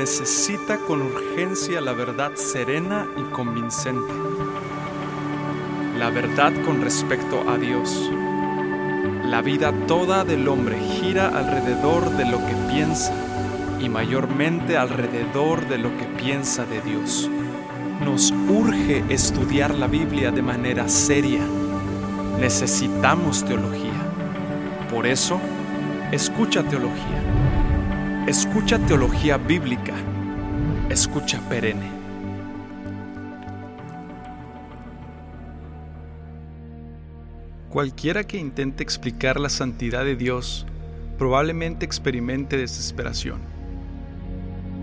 necesita con urgencia la verdad serena y convincente. La verdad con respecto a Dios. La vida toda del hombre gira alrededor de lo que piensa y mayormente alrededor de lo que piensa de Dios. Nos urge estudiar la Biblia de manera seria. Necesitamos teología. Por eso, escucha teología. Escucha teología bíblica. Escucha perenne. Cualquiera que intente explicar la santidad de Dios probablemente experimente desesperación.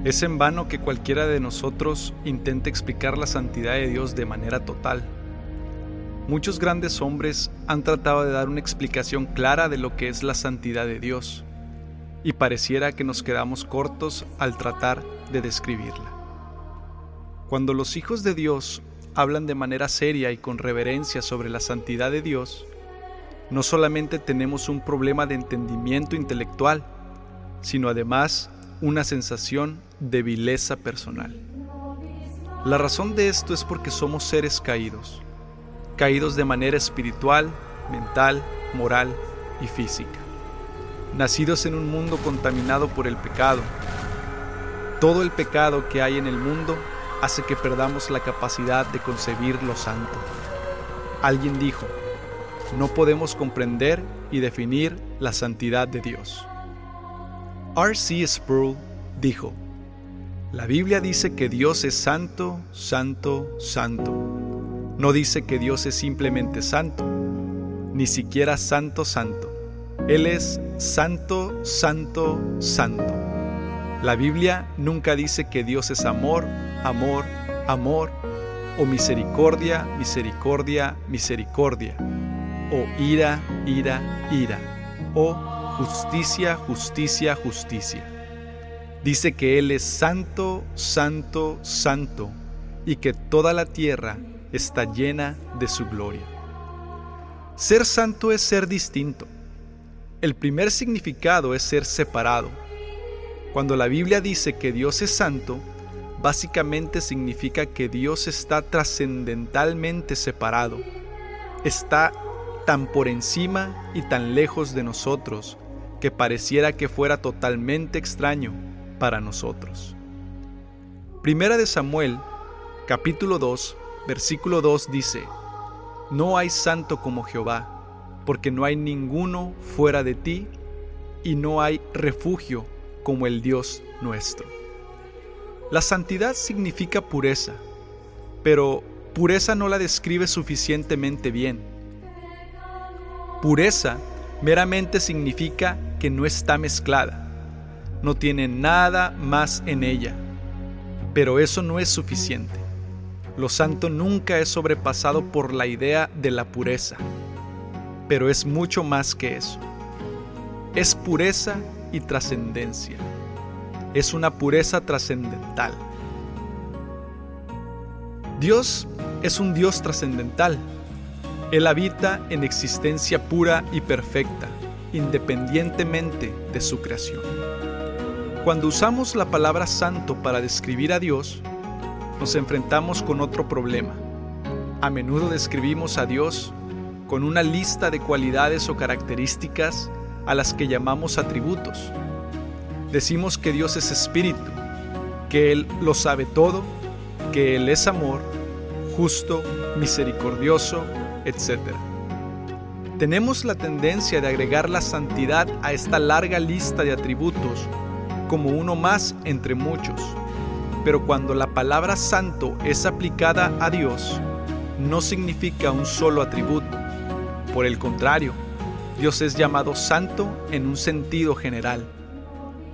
Es en vano que cualquiera de nosotros intente explicar la santidad de Dios de manera total. Muchos grandes hombres han tratado de dar una explicación clara de lo que es la santidad de Dios, y pareciera que nos quedamos cortos al tratar de describirla. Cuando los hijos de Dios hablan de manera seria y con reverencia sobre la santidad de Dios, no solamente tenemos un problema de entendimiento intelectual, sino además una sensación de vileza personal. La razón de esto es porque somos seres caídos, caídos de manera espiritual, mental, moral y física, nacidos en un mundo contaminado por el pecado. Todo el pecado que hay en el mundo hace que perdamos la capacidad de concebir lo santo. Alguien dijo, no podemos comprender y definir la santidad de Dios. R.C. Sproul dijo, la Biblia dice que Dios es santo, santo, santo. No dice que Dios es simplemente santo, ni siquiera santo, santo. Él es santo, santo, santo. La Biblia nunca dice que Dios es amor, amor, amor, o misericordia, misericordia, misericordia o ira, ira, ira, o justicia, justicia, justicia. Dice que Él es santo, santo, santo, y que toda la tierra está llena de su gloria. Ser santo es ser distinto. El primer significado es ser separado. Cuando la Biblia dice que Dios es santo, básicamente significa que Dios está trascendentalmente separado, está tan por encima y tan lejos de nosotros que pareciera que fuera totalmente extraño para nosotros. Primera de Samuel, capítulo 2, versículo 2 dice, No hay santo como Jehová, porque no hay ninguno fuera de ti, y no hay refugio como el Dios nuestro. La santidad significa pureza, pero pureza no la describe suficientemente bien Pureza meramente significa que no está mezclada, no tiene nada más en ella. Pero eso no es suficiente. Lo santo nunca es sobrepasado por la idea de la pureza, pero es mucho más que eso. Es pureza y trascendencia. Es una pureza trascendental. Dios es un Dios trascendental él habita en existencia pura y perfecta, independientemente de su creación. Cuando usamos la palabra santo para describir a Dios, nos enfrentamos con otro problema. A menudo describimos a Dios con una lista de cualidades o características a las que llamamos atributos. Decimos que Dios es espíritu, que Él lo sabe todo, que Él es amor, justo, misericordioso, etc. Tenemos la tendencia de agregar la santidad a esta larga lista de atributos como uno más entre muchos, pero cuando la palabra santo es aplicada a Dios, no significa un solo atributo. Por el contrario, Dios es llamado santo en un sentido general.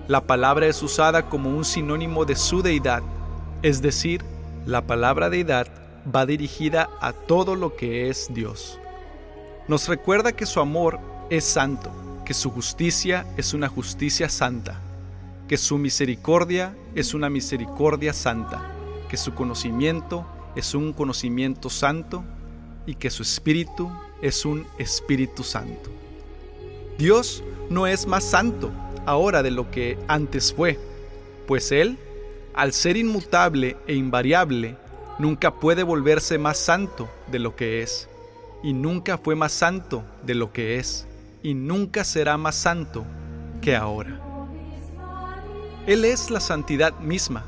La palabra es usada como un sinónimo de su deidad, es decir, la palabra deidad va dirigida a todo lo que es Dios. Nos recuerda que su amor es santo, que su justicia es una justicia santa, que su misericordia es una misericordia santa, que su conocimiento es un conocimiento santo y que su espíritu es un espíritu santo. Dios no es más santo ahora de lo que antes fue, pues Él al ser inmutable e invariable, nunca puede volverse más santo de lo que es, y nunca fue más santo de lo que es, y nunca será más santo que ahora. Él es la santidad misma.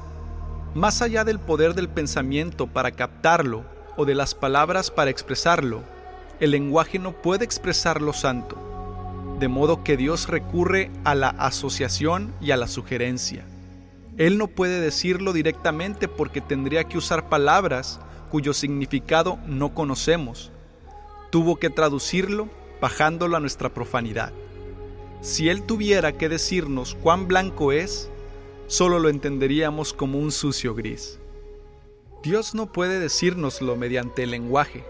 Más allá del poder del pensamiento para captarlo o de las palabras para expresarlo, el lenguaje no puede expresar lo santo, de modo que Dios recurre a la asociación y a la sugerencia. Él no puede decirlo directamente porque tendría que usar palabras cuyo significado no conocemos. Tuvo que traducirlo bajándolo a nuestra profanidad. Si Él tuviera que decirnos cuán blanco es, solo lo entenderíamos como un sucio gris. Dios no puede decírnoslo mediante el lenguaje,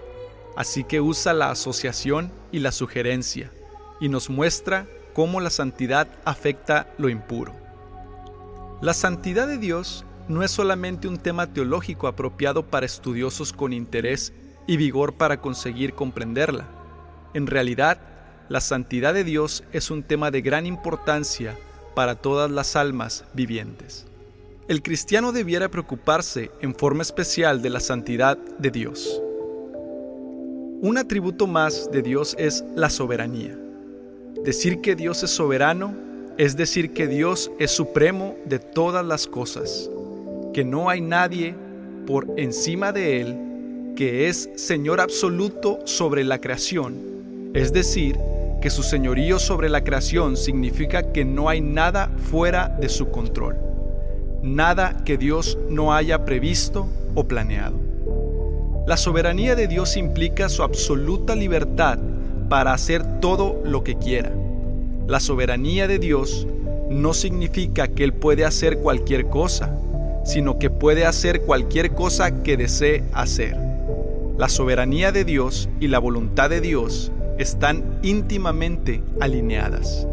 así que usa la asociación y la sugerencia, y nos muestra cómo la santidad afecta lo impuro. La santidad de Dios no es solamente un tema teológico apropiado para estudiosos con interés y vigor para conseguir comprenderla. En realidad, la santidad de Dios es un tema de gran importancia para todas las almas vivientes. El cristiano debiera preocuparse en forma especial de la santidad de Dios. Un atributo más de Dios es la soberanía. Decir que Dios es soberano es decir que Dios es supremo de todas las cosas, que no hay nadie por encima de Él, que es Señor absoluto sobre la creación, es decir, que su señorío sobre la creación significa que no hay nada fuera de su control, nada que Dios no haya previsto o planeado. La soberanía de Dios implica su absoluta libertad para hacer todo lo que quiera. La soberanía de Dios no significa que Él puede hacer cualquier cosa, sino que puede hacer cualquier cosa que desee hacer. La soberanía de Dios y la voluntad de Dios están íntimamente alineadas.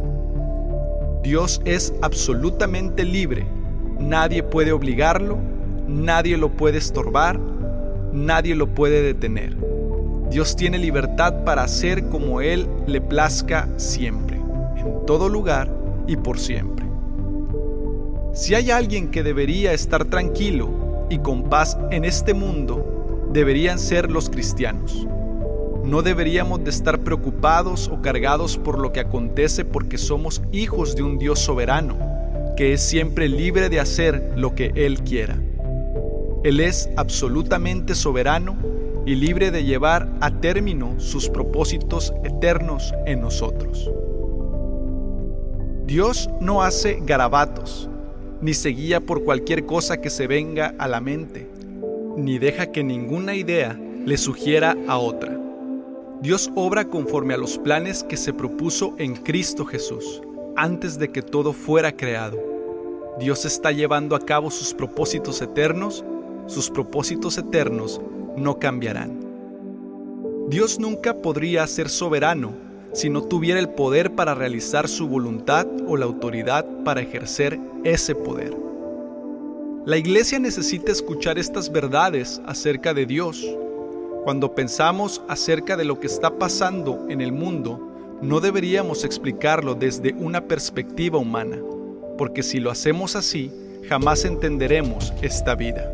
Dios es absolutamente libre, nadie puede obligarlo, nadie lo puede estorbar, nadie lo puede detener. Dios tiene libertad para hacer como Él le plazca siempre, en todo lugar y por siempre. Si hay alguien que debería estar tranquilo y con paz en este mundo, deberían ser los cristianos. No deberíamos de estar preocupados o cargados por lo que acontece porque somos hijos de un Dios soberano, que es siempre libre de hacer lo que Él quiera. Él es absolutamente soberano y libre de llevar a término sus propósitos eternos en nosotros. Dios no hace garabatos, ni se guía por cualquier cosa que se venga a la mente, ni deja que ninguna idea le sugiera a otra. Dios obra conforme a los planes que se propuso en Cristo Jesús, antes de que todo fuera creado. Dios está llevando a cabo sus propósitos eternos, sus propósitos eternos no cambiarán. Dios nunca podría ser soberano si no tuviera el poder para realizar su voluntad o la autoridad para ejercer ese poder. La iglesia necesita escuchar estas verdades acerca de Dios cuando pensamos acerca de lo que está pasando en el mundo, no deberíamos explicarlo desde una perspectiva humana, porque si lo hacemos así, jamás entenderemos esta vida.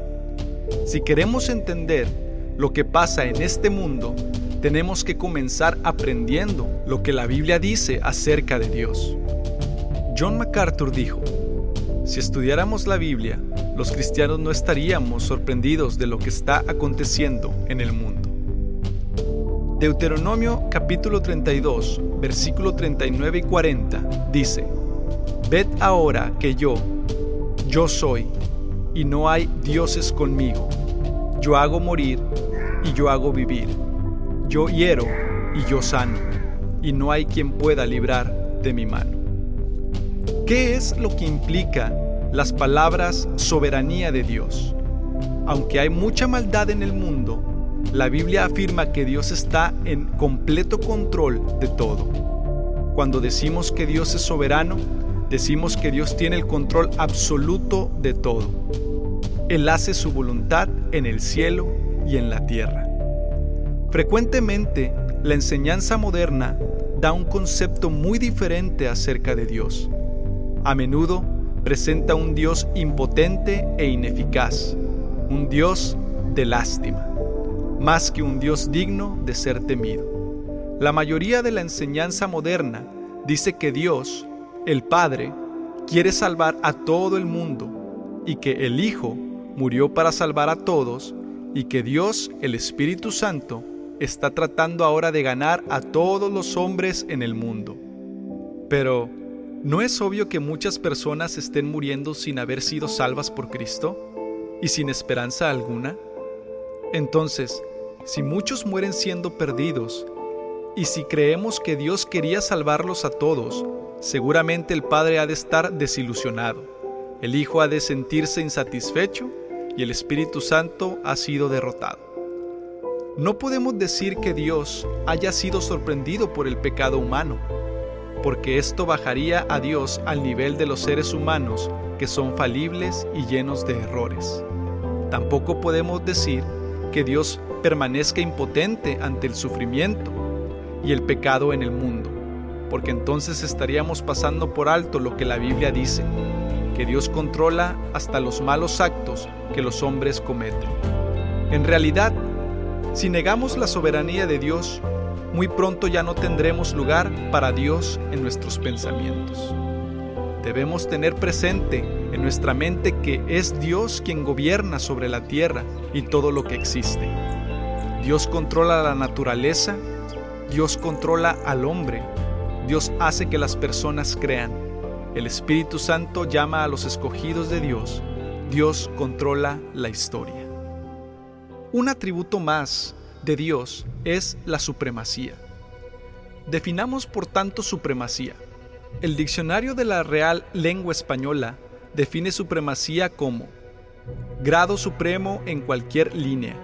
Si queremos entender lo que pasa en este mundo, tenemos que comenzar aprendiendo lo que la Biblia dice acerca de Dios. John MacArthur dijo, si estudiáramos la Biblia, los cristianos no estaríamos sorprendidos de lo que está aconteciendo en el mundo. Deuteronomio capítulo 32, versículo 39 y 40 dice, Ved ahora que yo, yo soy, y no hay dioses conmigo. Yo hago morir y yo hago vivir. Yo hiero y yo sano, y no hay quien pueda librar de mi mano. ¿Qué es lo que implica las palabras soberanía de Dios? Aunque hay mucha maldad en el mundo, la Biblia afirma que Dios está en completo control de todo. Cuando decimos que Dios es soberano, decimos que Dios tiene el control absoluto de todo. Él hace su voluntad en el cielo y en la tierra. Frecuentemente, la enseñanza moderna da un concepto muy diferente acerca de Dios. A menudo presenta un Dios impotente e ineficaz, un Dios de lástima, más que un Dios digno de ser temido. La mayoría de la enseñanza moderna dice que Dios, el Padre, quiere salvar a todo el mundo y que el Hijo murió para salvar a todos y que Dios, el Espíritu Santo, está tratando ahora de ganar a todos los hombres en el mundo. Pero, ¿no es obvio que muchas personas estén muriendo sin haber sido salvas por Cristo y sin esperanza alguna? Entonces, si muchos mueren siendo perdidos, y si creemos que Dios quería salvarlos a todos, seguramente el Padre ha de estar desilusionado, el Hijo ha de sentirse insatisfecho y el Espíritu Santo ha sido derrotado. No podemos decir que Dios haya sido sorprendido por el pecado humano, porque esto bajaría a Dios al nivel de los seres humanos que son falibles y llenos de errores. Tampoco podemos decir que Dios permanezca impotente ante el sufrimiento y el pecado en el mundo, porque entonces estaríamos pasando por alto lo que la Biblia dice, que Dios controla hasta los malos actos que los hombres cometen. En realidad, si negamos la soberanía de Dios, muy pronto ya no tendremos lugar para Dios en nuestros pensamientos. Debemos tener presente en nuestra mente que es Dios quien gobierna sobre la tierra y todo lo que existe. Dios controla la naturaleza, Dios controla al hombre, Dios hace que las personas crean el Espíritu Santo llama a los escogidos de Dios. Dios controla la historia. Un atributo más de Dios es la supremacía. Definamos por tanto supremacía. El diccionario de la Real Lengua Española define supremacía como grado supremo en cualquier línea,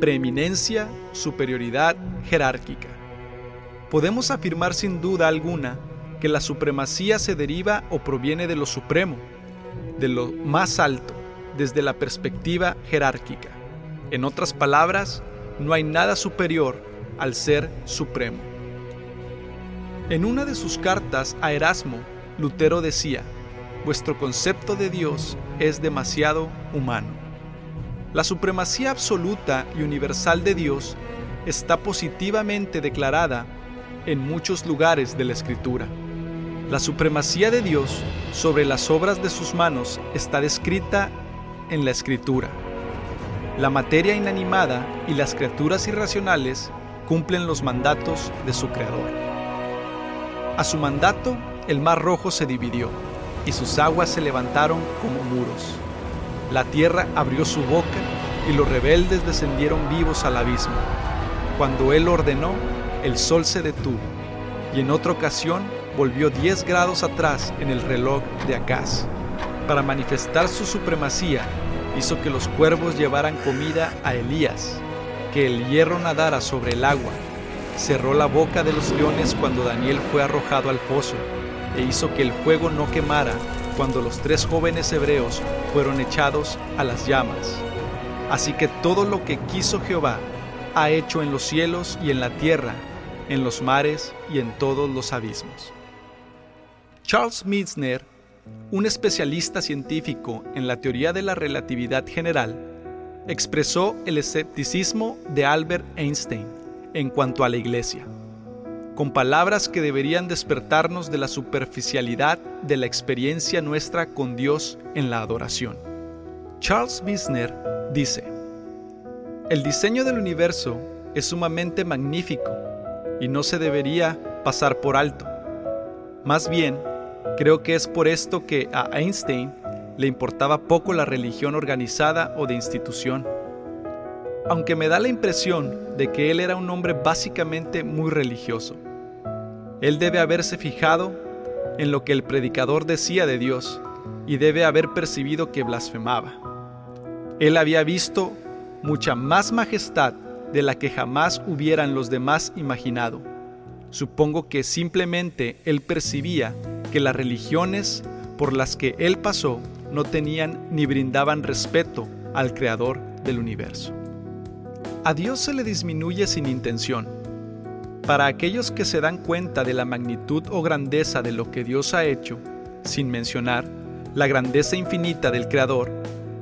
preeminencia, superioridad jerárquica. Podemos afirmar sin duda alguna que la supremacía se deriva o proviene de lo supremo, de lo más alto, desde la perspectiva jerárquica. En otras palabras, no hay nada superior al ser supremo. En una de sus cartas a Erasmo, Lutero decía, vuestro concepto de Dios es demasiado humano. La supremacía absoluta y universal de Dios está positivamente declarada en muchos lugares de la Escritura. La supremacía de Dios sobre las obras de sus manos está descrita en la Escritura. La materia inanimada y las criaturas irracionales cumplen los mandatos de su Creador. A su mandato, el mar rojo se dividió y sus aguas se levantaron como muros. La tierra abrió su boca y los rebeldes descendieron vivos al abismo. Cuando Él ordenó, el sol se detuvo y en otra ocasión volvió 10 grados atrás en el reloj de Acaz. Para manifestar su supremacía, hizo que los cuervos llevaran comida a Elías, que el hierro nadara sobre el agua, cerró la boca de los leones cuando Daniel fue arrojado al foso, e hizo que el fuego no quemara cuando los tres jóvenes hebreos fueron echados a las llamas. Así que todo lo que quiso Jehová ha hecho en los cielos y en la tierra, en los mares y en todos los abismos. Charles Meissner, un especialista científico en la teoría de la relatividad general, expresó el escepticismo de Albert Einstein en cuanto a la Iglesia, con palabras que deberían despertarnos de la superficialidad de la experiencia nuestra con Dios en la adoración. Charles Meissner dice, el diseño del universo es sumamente magnífico y no se debería pasar por alto. Más bien, Creo que es por esto que a Einstein le importaba poco la religión organizada o de institución. Aunque me da la impresión de que él era un hombre básicamente muy religioso. Él debe haberse fijado en lo que el predicador decía de Dios y debe haber percibido que blasfemaba. Él había visto mucha más majestad de la que jamás hubieran los demás imaginado. Supongo que simplemente él percibía que las religiones por las que él pasó no tenían ni brindaban respeto al Creador del universo. A Dios se le disminuye sin intención. Para aquellos que se dan cuenta de la magnitud o grandeza de lo que Dios ha hecho, sin mencionar la grandeza infinita del Creador,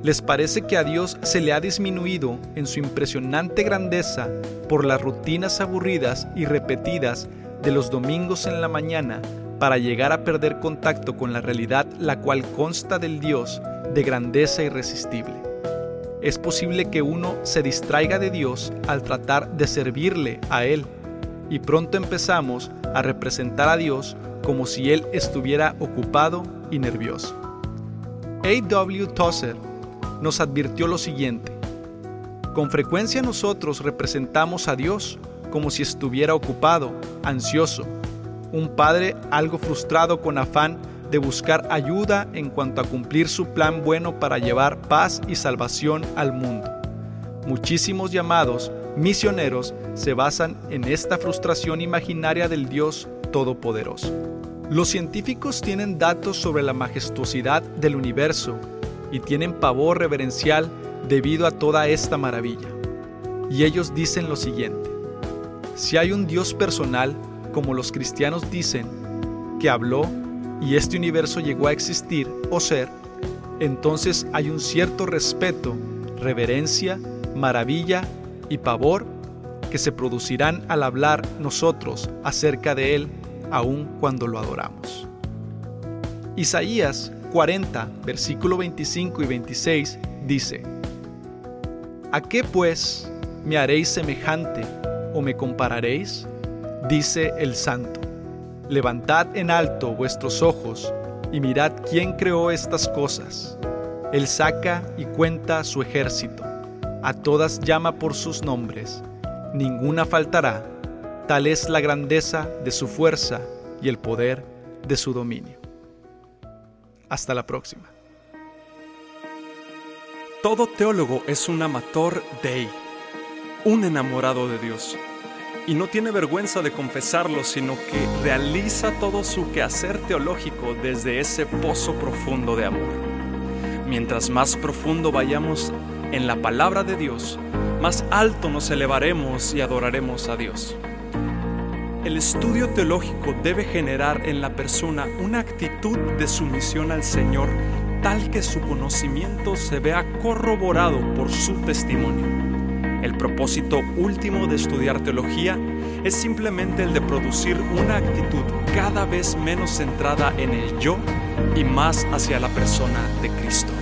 les parece que a Dios se le ha disminuido en su impresionante grandeza por las rutinas aburridas y repetidas de los domingos en la mañana para llegar a perder contacto con la realidad la cual consta del Dios de grandeza irresistible. Es posible que uno se distraiga de Dios al tratar de servirle a Él y pronto empezamos a representar a Dios como si Él estuviera ocupado y nervioso. A.W. Tozer nos advirtió lo siguiente. Con frecuencia nosotros representamos a Dios como si estuviera ocupado, ansioso, un padre algo frustrado con afán de buscar ayuda en cuanto a cumplir su plan bueno para llevar paz y salvación al mundo. Muchísimos llamados misioneros se basan en esta frustración imaginaria del Dios Todopoderoso. Los científicos tienen datos sobre la majestuosidad del universo y tienen pavor reverencial debido a toda esta maravilla. Y ellos dicen lo siguiente, si hay un Dios personal, como los cristianos dicen, que habló y este universo llegó a existir o ser, entonces hay un cierto respeto, reverencia, maravilla y pavor que se producirán al hablar nosotros acerca de Él aun cuando lo adoramos. Isaías 40, versículo 25 y 26 dice, ¿A qué pues me haréis semejante o me compararéis? Dice el Santo. Levantad en alto vuestros ojos y mirad quién creó estas cosas. Él saca y cuenta su ejército, a todas llama por sus nombres, ninguna faltará, tal es la grandeza de su fuerza y el poder de su dominio. Hasta la próxima. Todo teólogo es un amator dei, un enamorado de Dios. Y no tiene vergüenza de confesarlo, sino que realiza todo su quehacer teológico desde ese pozo profundo de amor. Mientras más profundo vayamos en la palabra de Dios, más alto nos elevaremos y adoraremos a Dios. El estudio teológico debe generar en la persona una actitud de sumisión al Señor tal que su conocimiento se vea corroborado por su testimonio. El propósito último de estudiar teología es simplemente el de producir una actitud cada vez menos centrada en el yo y más hacia la persona de Cristo.